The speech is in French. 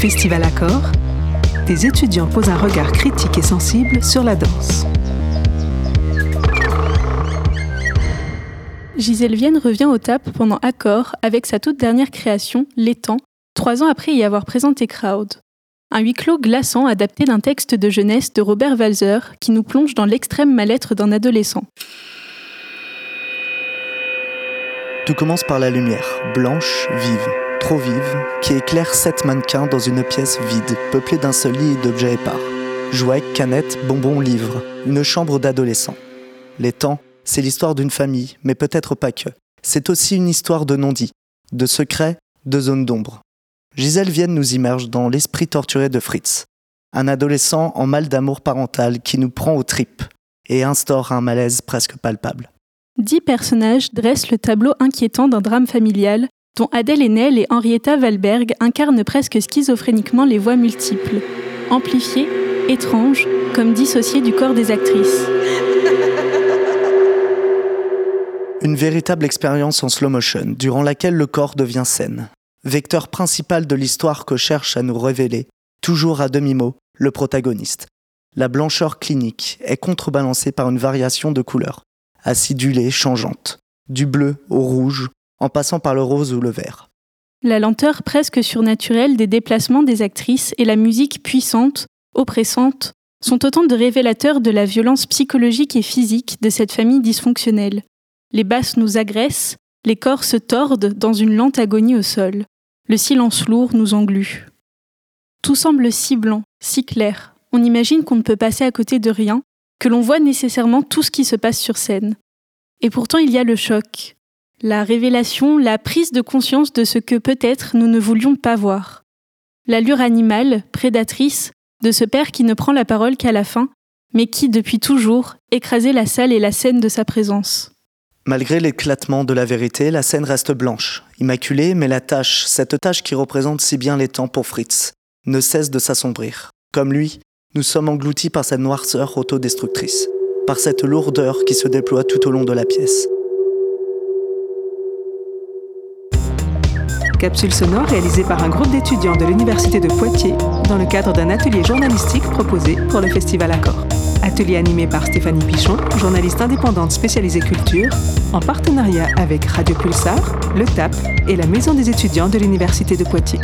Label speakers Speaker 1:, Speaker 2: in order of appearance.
Speaker 1: Festival Accord, des étudiants posent un regard critique et sensible sur la danse.
Speaker 2: Gisèle Vienne revient au TAP pendant Accord avec sa toute dernière création, L'étang, trois ans après y avoir présenté Crowd. Un huis clos glaçant adapté d'un texte de jeunesse de Robert Walzer qui nous plonge dans l'extrême mal-être d'un adolescent.
Speaker 3: Tout commence par la lumière, blanche, vive, trop vive, qui éclaire sept mannequins dans une pièce vide, peuplée d'un seul lit et d'objets épars. Jouets, canettes, bonbons, livres. Une chambre d'adolescent. Les temps, c'est l'histoire d'une famille, mais peut-être pas que. C'est aussi une histoire de non-dit, de secrets, de zones d'ombre. Gisèle Vienne nous immerge dans l'esprit torturé de Fritz, un adolescent en mal d'amour parental qui nous prend aux tripes et instaure un malaise presque palpable.
Speaker 2: Dix personnages dressent le tableau inquiétant d'un drame familial dont Adèle Haenel et Henrietta Valberg incarnent presque schizophréniquement les voix multiples, amplifiées, étranges, comme dissociées du corps des actrices.
Speaker 3: Une véritable expérience en slow motion, durant laquelle le corps devient scène. Vecteur principal de l'histoire que cherche à nous révéler, toujours à demi-mot, le protagoniste. La blancheur clinique est contrebalancée par une variation de couleurs, acidulée, changeante, du bleu au rouge, en passant par le rose ou le vert.
Speaker 2: La lenteur presque surnaturelle des déplacements des actrices et la musique puissante, oppressante, sont autant de révélateurs de la violence psychologique et physique de cette famille dysfonctionnelle. Les basses nous agressent, les corps se tordent dans une lente agonie au sol. Le silence lourd nous englue. Tout semble si blanc, si clair. On imagine qu'on ne peut passer à côté de rien, que l'on voit nécessairement tout ce qui se passe sur scène. Et pourtant il y a le choc, la révélation, la prise de conscience de ce que peut-être nous ne voulions pas voir. L'allure animale, prédatrice, de ce père qui ne prend la parole qu'à la fin, mais qui, depuis toujours, écrasait la salle et la scène de sa présence.
Speaker 3: Malgré l'éclatement de la vérité, la scène reste blanche, immaculée, mais la tâche, cette tâche qui représente si bien les temps pour Fritz, ne cesse de s'assombrir. Comme lui, nous sommes engloutis par cette noirceur autodestructrice, par cette lourdeur qui se déploie tout au long de la pièce.
Speaker 1: Capsule sonore réalisée par un groupe d'étudiants de l'Université de Poitiers dans le cadre d'un atelier journalistique proposé pour le Festival Accord. Atelier animé par Stéphanie Pichon, journaliste indépendante spécialisée culture, en partenariat avec Radio Pulsar, le TAP et la Maison des étudiants de l'Université de Poitiers.